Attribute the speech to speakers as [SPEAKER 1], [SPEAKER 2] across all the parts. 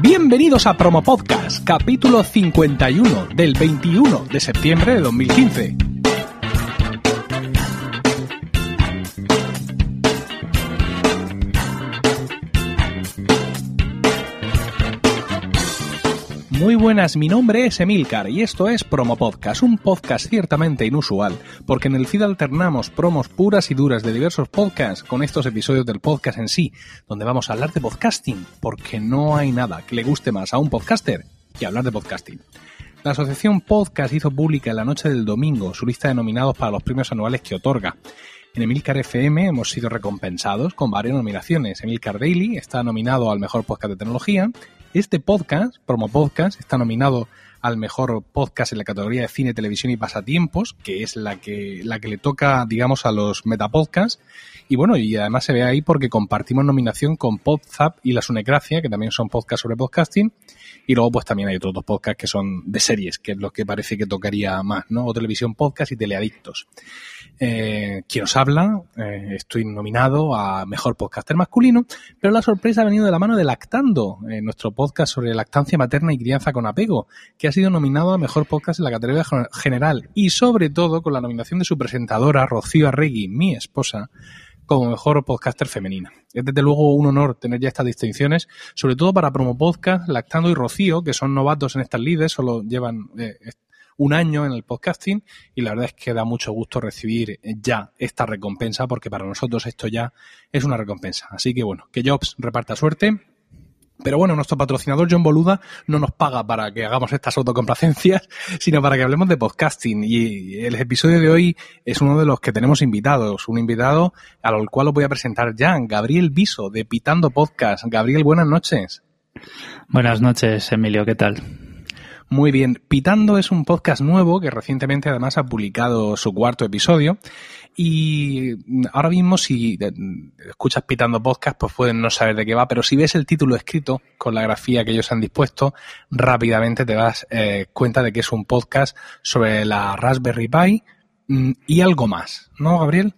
[SPEAKER 1] Bienvenidos a Promo Podcast, capítulo 51 del 21 de septiembre de 2015. Muy buenas, mi nombre es Emilcar y esto es Promo Podcast, un podcast ciertamente inusual, porque en el feed alternamos promos puras y duras de diversos podcasts con estos episodios del podcast en sí, donde vamos a hablar de podcasting, porque no hay nada que le guste más a un podcaster que hablar de podcasting. La asociación Podcast hizo pública en la noche del domingo su lista de nominados para los premios anuales que otorga. En Emilcar FM hemos sido recompensados con varias nominaciones. Emilcar Daily está nominado al mejor podcast de tecnología este podcast, Promo Podcast, está nominado al mejor podcast en la categoría de cine, televisión y pasatiempos, que es la que, la que le toca, digamos, a los metapodcasts. Y bueno, y además se ve ahí porque compartimos nominación con PodZap y La Sunecracia, que también son podcasts sobre podcasting. Y luego, pues también hay otros dos podcasts que son de series, que es lo que parece que tocaría más, ¿no? O televisión podcast y teleadictos. Eh, quien os habla, eh, estoy nominado a Mejor Podcaster Masculino, pero la sorpresa ha venido de la mano de Lactando, eh, nuestro podcast sobre lactancia materna y crianza con apego, que ha sido nominado a Mejor Podcast en la categoría general y sobre todo con la nominación de su presentadora, Rocío Arregui, mi esposa, como mejor podcaster femenina. Es desde luego un honor tener ya estas distinciones, sobre todo para Promo Podcast, Lactando y Rocío, que son novatos en estas lides, solo llevan eh, un año en el podcasting y la verdad es que da mucho gusto recibir ya esta recompensa porque para nosotros esto ya es una recompensa. Así que bueno, que Jobs reparta suerte. Pero bueno, nuestro patrocinador John Boluda no nos paga para que hagamos estas autocomplacencias, sino para que hablemos de podcasting. Y el episodio de hoy es uno de los que tenemos invitados. Un invitado al cual os voy a presentar ya, Gabriel Viso, de Pitando Podcast. Gabriel, buenas noches.
[SPEAKER 2] Buenas noches, Emilio, ¿qué tal?
[SPEAKER 1] Muy bien, Pitando es un podcast nuevo que recientemente además ha publicado su cuarto episodio y ahora mismo si escuchas Pitando Podcast pues pueden no saber de qué va, pero si ves el título escrito con la grafía que ellos han dispuesto, rápidamente te das eh, cuenta de que es un podcast sobre la Raspberry Pi mm, y algo más, ¿no, Gabriel?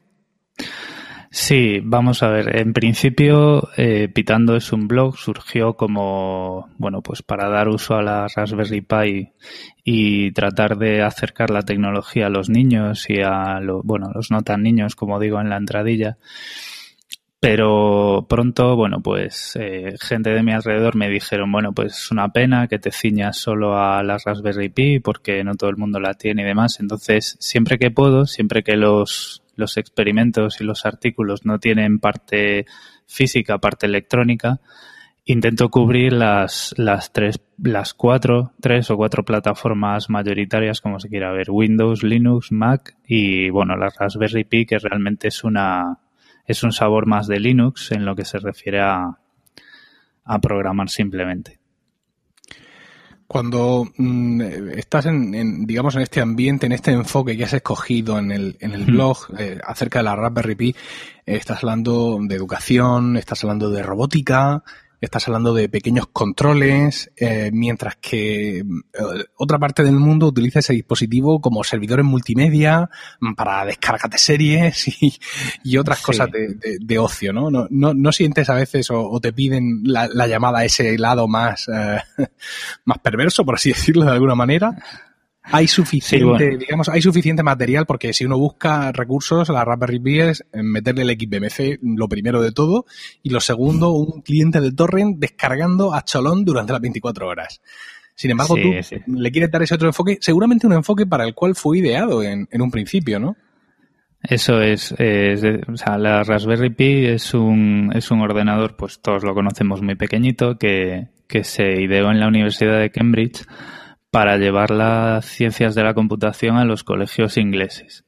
[SPEAKER 2] Sí, vamos a ver. En principio, eh, Pitando es un blog, surgió como, bueno, pues para dar uso a la Raspberry Pi y tratar de acercar la tecnología a los niños y a, lo, bueno, los no tan niños, como digo en la entradilla. Pero pronto, bueno, pues eh, gente de mi alrededor me dijeron, bueno, pues es una pena que te ciñas solo a la Raspberry Pi porque no todo el mundo la tiene y demás. Entonces, siempre que puedo, siempre que los los experimentos y los artículos no tienen parte física, parte electrónica, intento cubrir las, las tres, las cuatro, tres o cuatro plataformas mayoritarias, como se quiera ver, Windows, Linux, Mac y bueno, la Raspberry Pi, que realmente es una, es un sabor más de Linux en lo que se refiere a, a programar simplemente
[SPEAKER 1] cuando mm, estás en, digamos, en este ambiente, en este enfoque que has escogido en el, en el blog eh, acerca de la Raspberry Pi, estás hablando de educación, estás hablando de robótica, estás hablando de pequeños controles, eh, mientras que eh, otra parte del mundo utiliza ese dispositivo como servidores multimedia mm, para descargas de series y, otras cosas de, ocio, ¿no? No, no, sientes a veces o, te piden la, llamada a ese lado más, eh, más perverso, por así decirlo de alguna manera? Hay suficiente, digamos, hay suficiente material porque si uno busca recursos, la Raspberry Pi es meterle el XBMC lo primero de todo y lo segundo, un cliente de torrent descargando a cholón durante las 24 horas. Sin embargo, tú le quieres dar ese otro enfoque, seguramente un enfoque para el cual fue ideado en, un principio, ¿no?
[SPEAKER 2] Eso es, o sea, la Raspberry Pi es un, es un ordenador, pues todos lo conocemos muy pequeñito, que, que se ideó en la Universidad de Cambridge para llevar las ciencias de la computación a los colegios ingleses.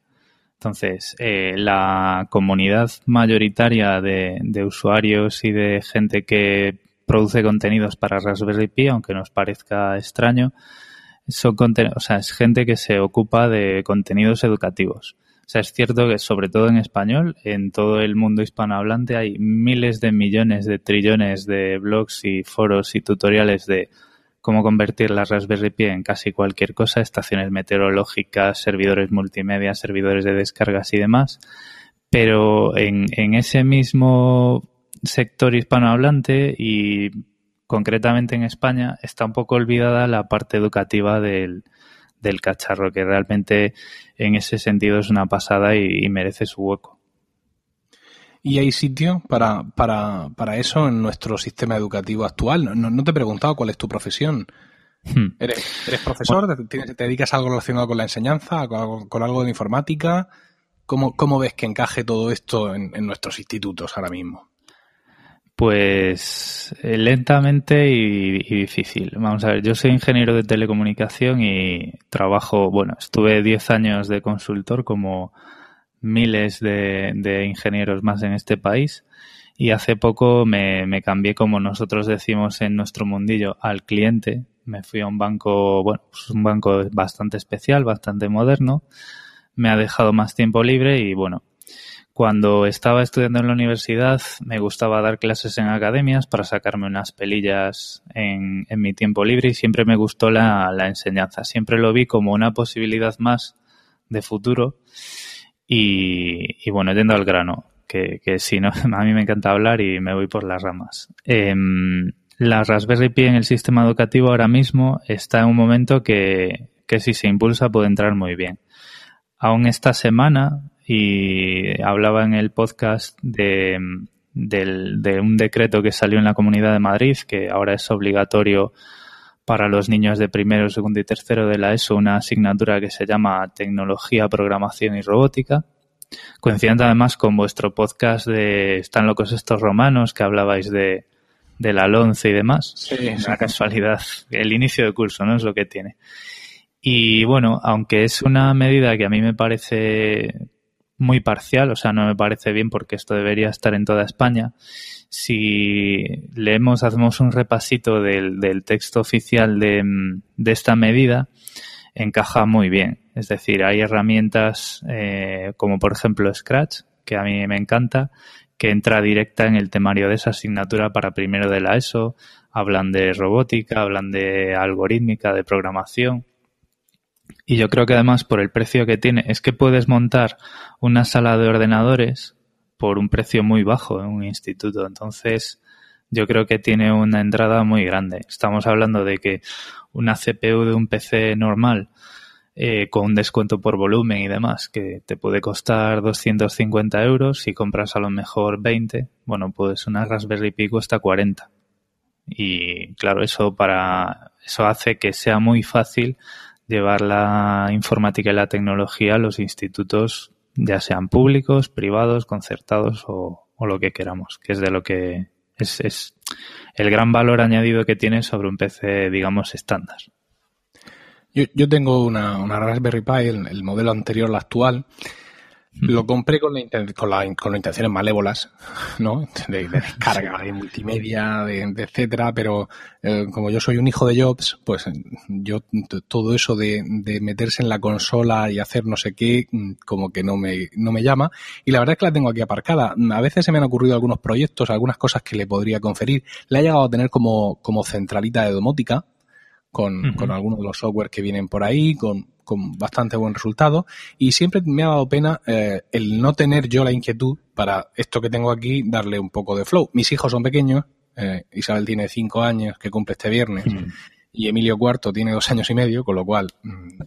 [SPEAKER 2] Entonces, eh, la comunidad mayoritaria de, usuarios y de gente que produce contenidos para Raspberry Pi, aunque nos parezca extraño, son o sea, es gente que se ocupa de contenidos educativos. O sea, es cierto que sobre todo en español, en todo el mundo hispanohablante hay miles de millones de trillones de blogs y foros y tutoriales de cómo convertir la Raspberry Pi en casi cualquier cosa, estaciones meteorológicas, servidores multimedia, servidores de descargas y demás. Pero en, ese mismo sector hispanohablante y concretamente en España, está un poco olvidada la parte educativa del, cacharro, que realmente en ese sentido es una pasada y, merece su hueco.
[SPEAKER 1] ¿Y hay sitio para, para, para, eso en nuestro sistema educativo actual? No, no te he preguntado cuál es tu profesión. Hmm. ¿Eres, ¿Eres, profesor? ¿Te, dedicas a algo relacionado con la enseñanza? ¿Con algo, de informática? ¿Cómo, ¿Cómo, ves que encaje todo esto en, en nuestros institutos ahora mismo?
[SPEAKER 2] Pues eh, lentamente y, difícil. Vamos a ver, yo soy ingeniero de telecomunicación y trabajo, bueno, estuve 10 años de consultor como miles de, ingenieros más en este país y hace poco me, cambié, como nosotros decimos en nuestro mundillo, al cliente. Me fui a un banco, bueno, pues un banco bastante especial, bastante moderno. Me ha dejado más tiempo libre y bueno, cuando estaba estudiando en la universidad me gustaba dar clases en academias para sacarme unas pelillas en, mi tiempo libre y siempre me gustó la, enseñanza. Siempre lo vi como una posibilidad más de futuro y, bueno, yendo al grano, que, que si no, a mí me encanta hablar y me voy por las ramas. Em, la Raspberry Pi en el sistema educativo ahora mismo está en un momento que, que si se impulsa puede entrar muy bien. Aún esta semana y hablaba en el podcast de, un decreto que salió en la Comunidad de Madrid, que ahora es obligatorio para los niños de primero, segundo y tercero de la ESO una asignatura que se llama Tecnología, Programación y Robótica. Coincidente además con vuestro podcast de Están locos estos romanos, que hablabais de, del Alonce y demás.
[SPEAKER 1] Sí,
[SPEAKER 2] es una casualidad. El inicio de curso, ¿no? Es lo que tiene. Y bueno, aunque es una medida que a mí me parece muy parcial, o sea, no me parece bien porque esto debería estar en toda España. Si leemos, hacemos un repasito del, texto oficial de, de, esta medida, encaja muy bien. Es decir, hay herramientas eh, como por ejemplo Scratch, que a mí me encanta, que entra directa en el temario de esa asignatura para primero de la ESO. Hablan de robótica, hablan de algorítmica, de programación. Y yo creo que además por el precio que tiene, es que puedes montar una sala de ordenadores por un precio muy bajo en un instituto. Entonces, yo creo que tiene una entrada muy grande. Estamos hablando de que una CPU de un PC normal eh, con un descuento por volumen y demás, que te puede costar 250 euros, si compras a lo mejor 20, bueno, pues una Raspberry Pi cuesta 40. Y claro, eso para eso hace que sea muy fácil llevar la informática y la tecnología a los institutos, ya sean públicos, privados, concertados o, lo que queramos, que es de lo que es, es el gran valor añadido que tiene sobre un PC, digamos, estándar.
[SPEAKER 1] Yo, tengo una, una Raspberry Pi, el, modelo anterior al actual, lo compré con, con, la, con intenciones malévolas, ¿no? De, descarga, de multimedia, de, etcétera, pero eh, como yo soy un hijo de Jobs, pues yo todo eso de, de, meterse en la consola y hacer no sé qué, mm, como que no me, no me llama. Y la verdad es que la tengo aquí aparcada. A veces se me han ocurrido algunos proyectos, algunas cosas que le podría conferir. La he llegado a tener como, como centralita de domótica, con, con algunos de los software que vienen por ahí, con, con bastante buen resultado. Y siempre me ha dado pena eh, el no tener yo la inquietud para esto que tengo aquí, darle un poco de flow. Mis hijos son pequeños, eh, Isabel tiene cinco años, que cumple este viernes, y Emilio Cuarto tiene dos años y medio, con lo cual mm,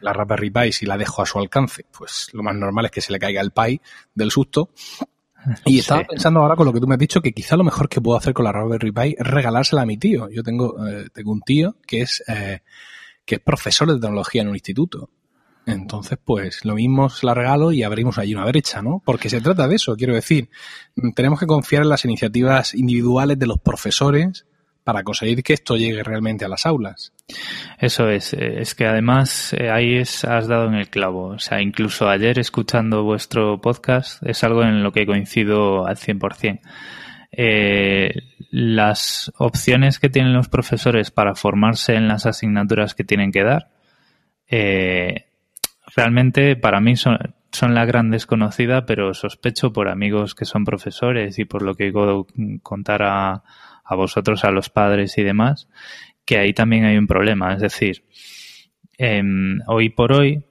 [SPEAKER 1] la Raspberry Pi, si la dejo a su alcance, pues lo más normal es que se le caiga el Pi del susto. Y estaba pensando ahora con lo que tú me has dicho que quizá lo mejor que puedo hacer con la Raspberry Pi es regalársela a mi tío. Yo tengo, eh, tengo un tío que es, eh, que es profesor de tecnología en un instituto. Entonces, pues lo mismo se la regalo y abrimos allí una brecha, ¿no? Porque se trata de eso, quiero decir. Tenemos que confiar en las iniciativas individuales de los profesores para conseguir que esto llegue realmente a las aulas.
[SPEAKER 2] Eso es, eh, es que además eh, ahí es, has dado en el clavo. O sea, incluso ayer escuchando vuestro podcast es algo en lo que coincido al 100%. Eh, las opciones que tienen los profesores para formarse en las asignaturas que tienen que dar, eh, realmente para mí son, son la gran desconocida, pero sospecho por amigos que son profesores y por lo que puedo contar a, a vosotros, a los padres y demás, que ahí también hay un problema. Es decir, hoy por hoy,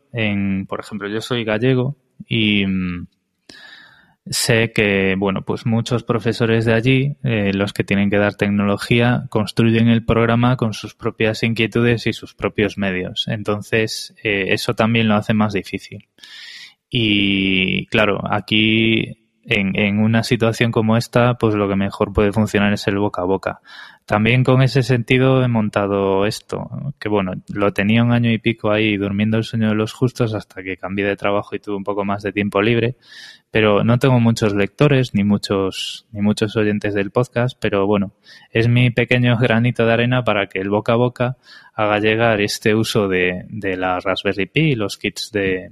[SPEAKER 2] por ejemplo, yo soy gallego y, sé que, bueno, pues muchos profesores de allí, eh, los que tienen que dar tecnología, construyen el programa con sus propias inquietudes y sus propios medios. Entonces, eh, eso también lo hace más difícil. Y claro, aquí en, una situación como esta, pues lo que mejor puede funcionar es el boca a boca. También con ese sentido he montado esto, que bueno, lo tenía un año y pico ahí durmiendo el sueño de los justos hasta que cambié de trabajo y tuve un poco más de tiempo libre, pero no tengo muchos lectores ni muchos ni muchos oyentes del podcast, pero bueno, es mi pequeño granito de arena para que el boca a boca haga llegar este uso de, de la Raspberry Pi y los kits de,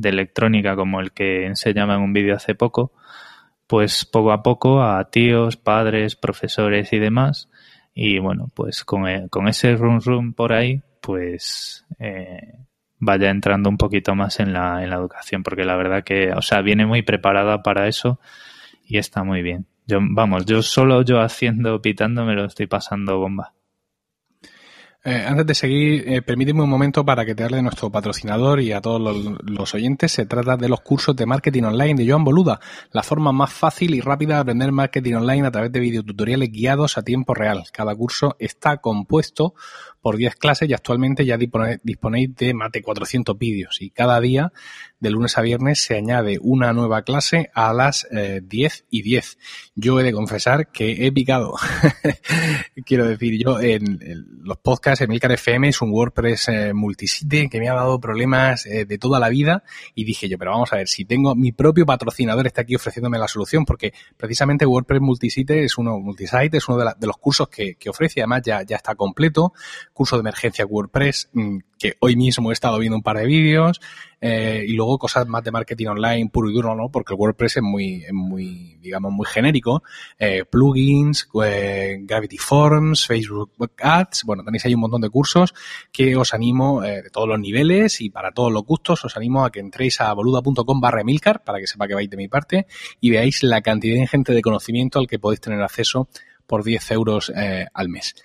[SPEAKER 2] de electrónica como el que enseñaba en un vídeo hace poco, pues poco a poco a tíos, padres, profesores y demás. Y bueno, pues con, eh, con ese run run por ahí, pues eh, vaya entrando un poquito más en la, en la educación, porque la verdad que, o sea, viene muy preparada para eso y está muy bien. Yo, vamos, yo solo yo haciendo, pitando, me lo estoy pasando bomba.
[SPEAKER 1] Eh, antes de seguir, eh, permíteme un momento para que te hable de nuestro patrocinador y a todos los, oyentes. Se trata de los cursos de marketing online de Joan Boluda, la forma más fácil y rápida de aprender marketing online a través de videotutoriales guiados a tiempo real. Cada curso está compuesto por 10 clases y actualmente ya disponéis de más de 400 vídeos y cada día, de lunes a viernes, se añade una nueva clase a las eh, 10 y 10. Yo he de confesar que he picado, quiero decir, yo en, los podcasts, Emilcar FM es un WordPress eh, multisite que me ha dado problemas eh, de toda la vida. Y dije yo, pero vamos a ver, si tengo mi propio patrocinador está aquí ofreciéndome la solución porque precisamente WordPress multisite es uno, multisite es uno de, los cursos que, que ofrece, además ya, ya está completo, curso de emergencia WordPress, mm, que hoy mismo he estado viendo un par de vídeos, eh, y luego cosas más de marketing online puro y duro, ¿no? Porque el WordPress es muy, es muy digamos, muy genérico. Eh, plugins, eh, Gravity Forms, Facebook Ads, bueno, tenéis ahí un montón de cursos que os animo eh, de todos los niveles y para todos los gustos, os animo a que entréis a boluda.com barra Milcar para que sepa que vais de mi parte y veáis la cantidad ingente de conocimiento al que podéis tener acceso por 10 euros eh, al mes.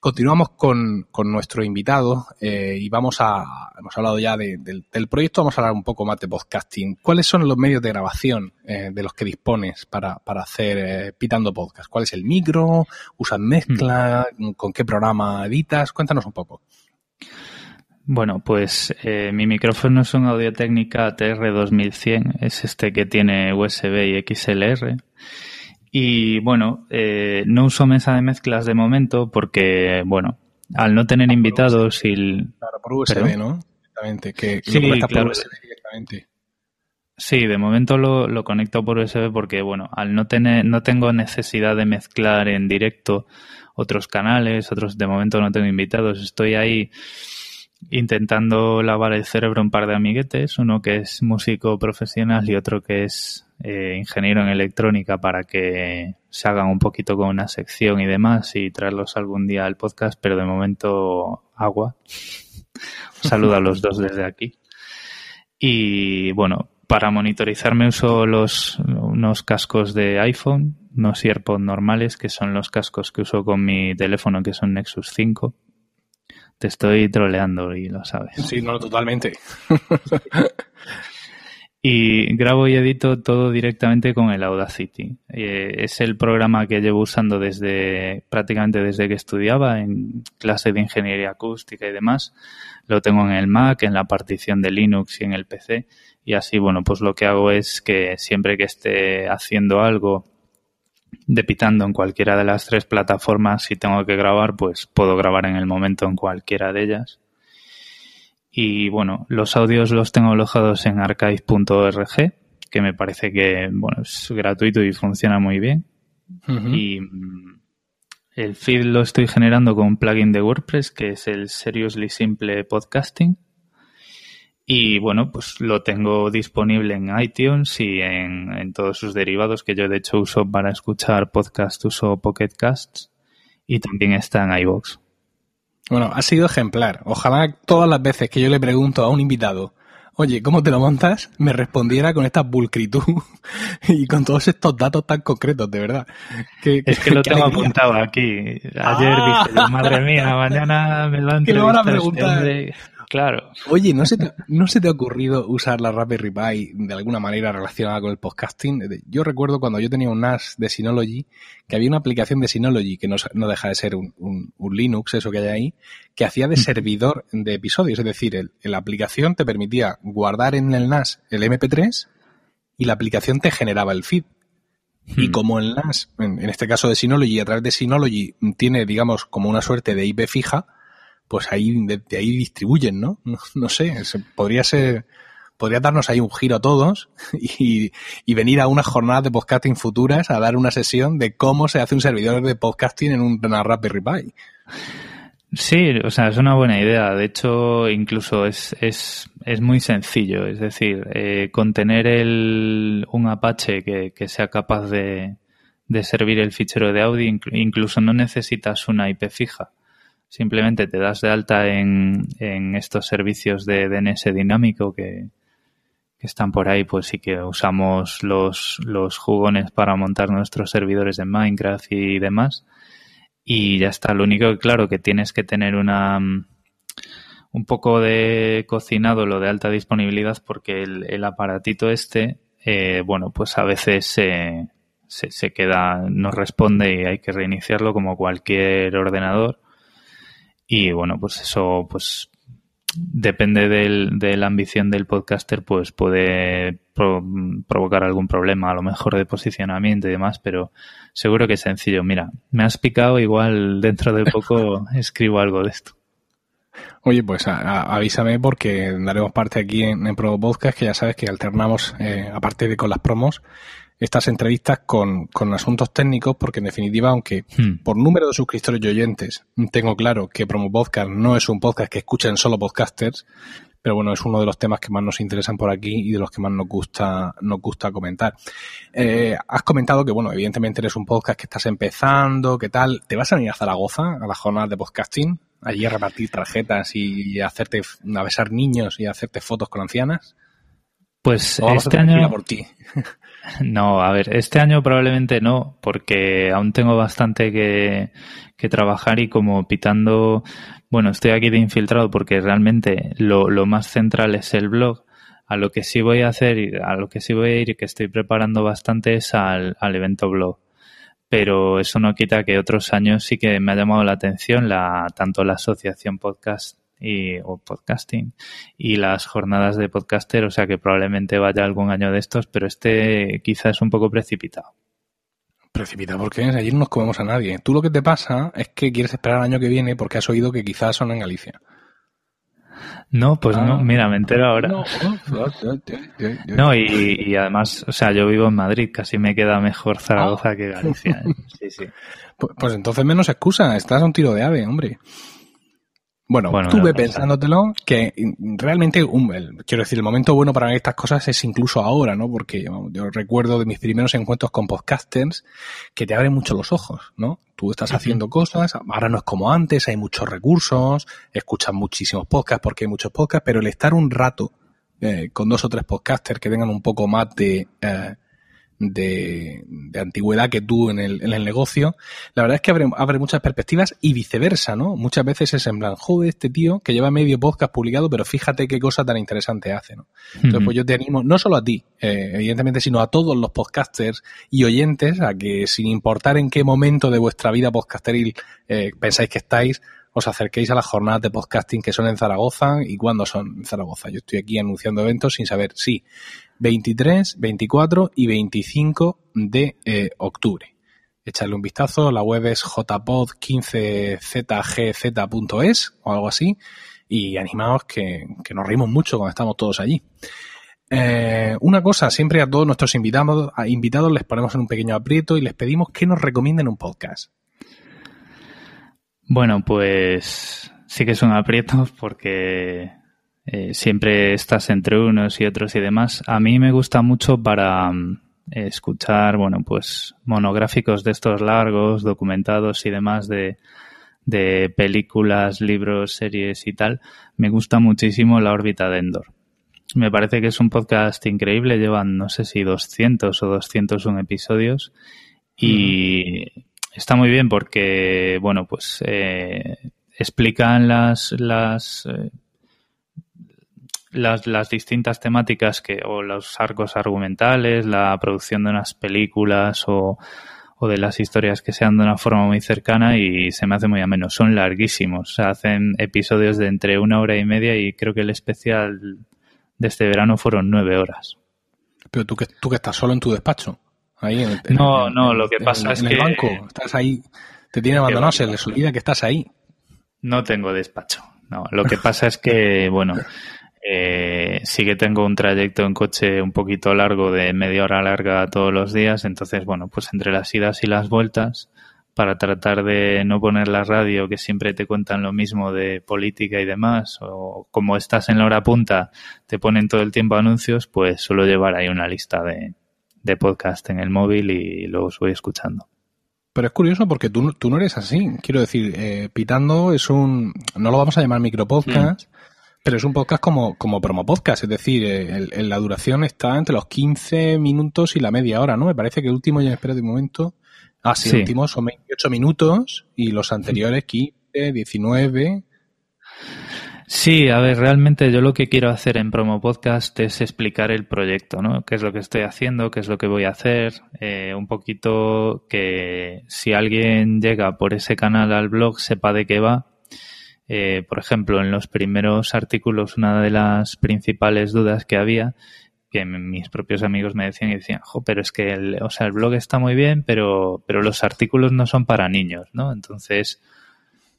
[SPEAKER 1] Continuamos con, con nuestro invitado eh, y vamos a, hemos hablado ya de, de, del proyecto, vamos a hablar un poco más de podcasting. ¿Cuáles son los medios de grabación eh, de los que dispones para, para hacer eh, Pitando Podcast? ¿Cuál es el micro? ¿Usas mezcla? Mm. ¿Con qué programa editas? Cuéntanos un poco.
[SPEAKER 2] Bueno, pues eh, mi micrófono es un Audio Técnica TR2100, es este que tiene USB y XLR. Y bueno, eh, no uso mesa de mezclas de momento porque, bueno, al no tener ah, invitados y...
[SPEAKER 1] Claro, por USB, ¿Pero? ¿no? Exactamente, que, que
[SPEAKER 2] sí, lo claro. por USB directamente. Sí, de momento lo, lo, conecto por USB porque, bueno, al no tener, no tengo necesidad de mezclar en directo otros canales, otros, de momento no tengo invitados, estoy ahí intentando lavar el cerebro un par de amiguetes, uno que es músico profesional y otro que es eh, ingeniero en electrónica para que se hagan un poquito con una sección y demás y traerlos algún día al podcast, pero de momento agua. Un saludo a los dos desde aquí. Y bueno, para monitorizarme uso los unos cascos de iPhone, unos AirPods normales, que son los cascos que uso con mi teléfono, que son Nexus 5 te estoy troleando y lo sabes.
[SPEAKER 1] Sí, no, totalmente.
[SPEAKER 2] y grabo y edito todo directamente con el Audacity. Eh, es el programa que llevo usando desde prácticamente desde que estudiaba en clase de ingeniería acústica y demás. Lo tengo en el Mac, en la partición de Linux y en el PC. Y así, bueno, pues lo que hago es que siempre que esté haciendo algo de Pitando en cualquiera de las tres plataformas. Si tengo que grabar, pues puedo grabar en el momento en cualquiera de ellas. Y bueno, los audios los tengo alojados en archive.org, que me parece que bueno, es gratuito y funciona muy bien. Uh -huh. Y mm, el feed lo estoy generando con un plugin de WordPress, que es el Seriously Simple Podcasting. Y bueno, pues lo tengo disponible en iTunes y en, en, todos sus derivados que yo de hecho uso para escuchar podcast, uso Pocket Casts y también está en iVoox.
[SPEAKER 1] Bueno, ha sido ejemplar. Ojalá todas las veces que yo le pregunto a un invitado, oye, ¿cómo te lo montas? Me respondiera con esta pulcritud y con todos estos datos tan concretos, de verdad.
[SPEAKER 2] Que, es que, que lo tengo alegría. apuntado aquí. Ayer ah. dije, madre mía, mañana me lo han
[SPEAKER 1] ¿Qué le van a preguntar?
[SPEAKER 2] Claro.
[SPEAKER 1] Oye, ¿no se, te, ¿no se te ha ocurrido usar la Raspberry Pi de alguna manera relacionada con el podcasting? Yo recuerdo cuando yo tenía un NAS de Synology, que había una aplicación de Synology, que no, no deja de ser un, un, un, Linux, eso que hay ahí, que hacía de servidor de episodios. Es decir, el, la aplicación te permitía guardar en el NAS el MP3 y la aplicación te generaba el feed. Y como el NAS, en, en, este caso de Synology, a través de Synology tiene, digamos, como una suerte de IP fija, pues ahí, de, ahí distribuyen, ¿no? ¿no? Sé, podría ser, podría darnos ahí un giro a todos y, venir a unas jornadas de podcasting futuras a dar una sesión de cómo se hace un servidor de podcasting en una Raspberry Pi.
[SPEAKER 2] Sí, o sea, es una buena idea. De hecho, incluso es, es, es muy sencillo. Es decir, eh, contener el, un Apache que, que sea capaz de, de servir el fichero de audio, incluso no necesitas una IP fija. Simplemente te das de alta en, estos servicios de DNS dinámico que, están por ahí, pues sí que usamos los, los jugones para montar nuestros servidores de Minecraft y demás y ya está. Lo único que, claro, que tienes que tener una un poco de cocinado lo de alta disponibilidad porque el, el aparatito este, eh, bueno, pues a veces se, se, queda, no responde y hay que reiniciarlo como cualquier ordenador. Y bueno, pues eso, pues depende del, de la ambición del podcaster, pues puede pro, provocar algún problema, a lo mejor de posicionamiento y demás, pero seguro que es sencillo. Mira, me has picado, igual dentro de poco escribo algo de esto.
[SPEAKER 1] Oye, pues a, a, avísame porque daremos parte aquí en, en Pro Podcast, que ya sabes que alternamos, eh, aparte de con las promos, estas entrevistas con, con, asuntos técnicos, porque en definitiva, aunque hmm. por número de suscriptores y oyentes tengo claro que Promo Podcast no es un podcast que escuchen solo podcasters, pero bueno, es uno de los temas que más nos interesan por aquí y de los que más nos gusta, nos gusta comentar. Eh, has comentado que, bueno, evidentemente eres un podcast que estás empezando, ¿qué tal? ¿Te vas a venir a Zaragoza a las jornadas de podcasting? Allí a repartir tarjetas y hacerte, a besar niños y a hacerte fotos con ancianas.
[SPEAKER 2] Pues este año. Por ti? No, a ver, este año probablemente no, porque aún tengo bastante que, que trabajar y como pitando, bueno, estoy aquí de infiltrado porque realmente lo, lo más central es el blog. A lo que sí voy a hacer y a lo que sí voy a ir y que estoy preparando bastante es al, al evento blog. Pero eso no quita que otros años sí que me ha llamado la atención la, tanto la asociación podcast y, o podcasting y las jornadas de podcaster, o sea que probablemente vaya algún año de estos, pero este quizás es un poco precipitado.
[SPEAKER 1] Precipitado porque allí no nos comemos a nadie. Tú lo que te pasa es que quieres esperar el año que viene porque has oído que quizás son en Galicia.
[SPEAKER 2] No, pues ah, no, mira, me entero ahora. No, no y, y, además, o sea, yo vivo en Madrid, casi me queda mejor Zaragoza ah. que Galicia. ¿eh? Sí, sí.
[SPEAKER 1] Pues, pues, entonces menos excusa, estás a un tiro de ave, hombre. Bueno, bueno estuve no pensándotelo que realmente, un, el, quiero decir, el momento bueno para estas cosas es incluso ahora, ¿no? Porque yo, yo, recuerdo de mis primeros encuentros con podcasters que te abren mucho los ojos, ¿no? Tú estás haciendo cosas, ahora no es como antes, hay muchos recursos, escuchas muchísimos podcasts porque hay muchos podcasts, pero el estar un rato eh, con dos o tres podcasters que tengan un poco más de... Eh, de, de, antigüedad que tú en el, en el negocio, la verdad es que abre, abre, muchas perspectivas y viceversa, ¿no? Muchas veces es en plan, joder, este tío que lleva medio podcast publicado, pero fíjate qué cosa tan interesante hace, ¿no? Entonces, uh -huh. pues yo te animo, no solo a ti, eh, evidentemente, sino a todos los podcasters y oyentes a que sin importar en qué momento de vuestra vida podcasteril eh, pensáis que estáis, os acerquéis a las jornadas de podcasting que son en Zaragoza y cuándo son en Zaragoza. Yo estoy aquí anunciando eventos sin saber si 23, 24 y 25 de eh, octubre. Echarle un vistazo, la web es jpod15zgz.es o algo así y animaos que, que, nos reímos mucho cuando estamos todos allí. Eh, una cosa, siempre a todos nuestros invitados, invitados les ponemos en un pequeño aprieto y les pedimos que nos recomienden un podcast.
[SPEAKER 2] Bueno, pues sí que es un aprieto porque eh, siempre estás entre unos y otros y demás. A mí me gusta mucho para um, escuchar, bueno, pues monográficos de estos largos, documentados y demás de, de películas, libros, series y tal. Me gusta muchísimo La órbita de Endor. Me parece que es un podcast increíble. Llevan, no sé si 200 o 201 episodios. Y mm está muy bien porque, bueno, pues eh, explican las, las, eh, las, las distintas temáticas que, o los arcos argumentales, la producción de unas películas o, o de las historias que sean de una forma muy cercana y se me hace muy ameno. Son larguísimos, hacen episodios de entre una hora y media y creo que el especial de este verano fueron nueve horas.
[SPEAKER 1] Pero tú que, tú que estás solo en tu despacho. Ahí en,
[SPEAKER 2] no, no, lo que pasa es
[SPEAKER 1] en
[SPEAKER 2] que...
[SPEAKER 1] el banco, estás ahí, te tiene abandonado, se les olvida que estás ahí.
[SPEAKER 2] No tengo despacho. No, lo que pasa es que, bueno, eh, sí que tengo un trayecto en coche un poquito largo, de media hora larga todos los días, entonces, bueno, pues entre las idas y las vueltas, para tratar de no poner la radio que siempre te cuentan lo mismo de política y demás, o como estás en la hora punta, te ponen todo el tiempo anuncios, pues suelo llevar ahí una lista de, de podcast en el móvil y los voy escuchando.
[SPEAKER 1] Pero es curioso porque tú, tú no eres así. Quiero decir, eh, Pitando es un. No lo vamos a llamar micropodcast, mm. pero es un podcast como, como promo podcast. Es decir, eh, el, la duración está entre los 15 minutos y la media hora, ¿no? Me parece que el último, ya espera de un momento. Ah, sí, el último son 28 minutos y los anteriores 15, 19.
[SPEAKER 2] Sí, a ver, realmente yo lo que quiero hacer en Promo Podcast es explicar el proyecto, ¿no? ¿Qué es lo que estoy haciendo? ¿Qué es lo que voy a hacer? Eh, un poquito que si alguien llega por ese canal al blog sepa de qué va. Eh, por ejemplo, en los primeros artículos una de las principales dudas que había que mis propios amigos me decían y decían, jo, pero es que el, o sea, el blog está muy bien, pero, pero los artículos no son para niños, ¿no? Entonces,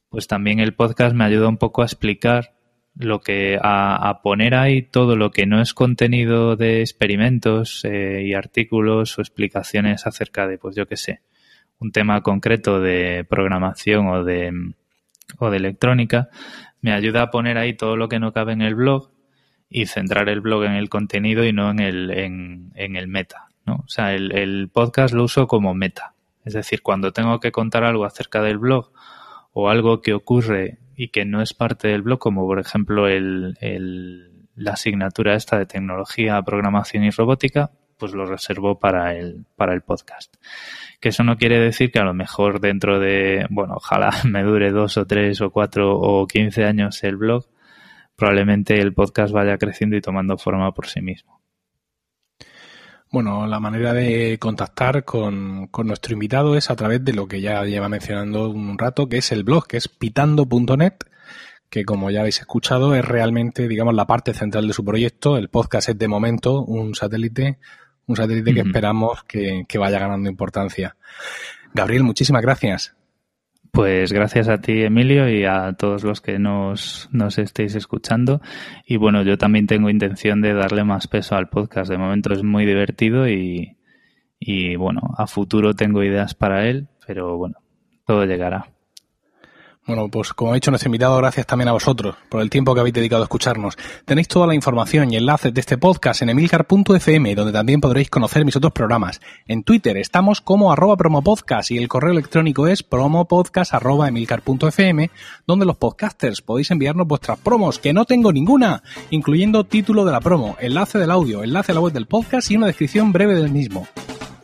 [SPEAKER 2] pues también el podcast me ayuda un poco a explicar lo que a, poner ahí todo lo que no es contenido de experimentos eh, y artículos o explicaciones acerca de, pues yo qué sé, un tema concreto de programación o de, o de electrónica, me ayuda a poner ahí todo lo que no cabe en el blog y centrar el blog en el contenido y no en el, en, en el meta. ¿no? O sea, el, el podcast lo uso como meta. Es decir, cuando tengo que contar algo acerca del blog o algo que ocurre y que no es parte del blog, como por ejemplo el, el, la asignatura esta de tecnología, programación y robótica, pues lo reservo para el, para el podcast. Que eso no quiere decir que a lo mejor dentro de, bueno, ojalá me dure dos o tres o cuatro o quince años el blog, probablemente el podcast vaya creciendo y tomando forma por sí mismo.
[SPEAKER 1] Bueno, la manera de contactar con, con, nuestro invitado es a través de lo que ya lleva mencionando un rato, que es el blog, que es pitando.net, que como ya habéis escuchado es realmente, digamos, la parte central de su proyecto. El podcast es de momento un satélite, un satélite uh -huh. que esperamos que, que vaya ganando importancia. Gabriel, muchísimas gracias.
[SPEAKER 2] Pues gracias a ti, Emilio, y a todos los que nos, nos estéis escuchando. Y bueno, yo también tengo intención de darle más peso al podcast. De momento es muy divertido y, y bueno, a futuro tengo ideas para él, pero bueno, todo llegará.
[SPEAKER 1] Bueno, pues como ha dicho nuestro invitado, gracias también a vosotros por el tiempo que habéis dedicado a escucharnos. Tenéis toda la información y enlaces de este podcast en emilcar.fm, donde también podréis conocer mis otros programas. En Twitter estamos como arroba promopodcast y el correo electrónico es promopodcast arroba emilcar.fm, donde los podcasters podéis enviarnos vuestras promos, que no tengo ninguna, incluyendo título de la promo, enlace del audio, enlace a la web del podcast y una descripción breve del mismo.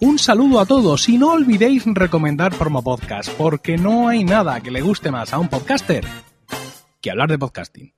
[SPEAKER 1] Un saludo a todos y no olvidéis recomendar Promo Podcast, porque no hay nada que le guste más a un podcaster que hablar de podcasting.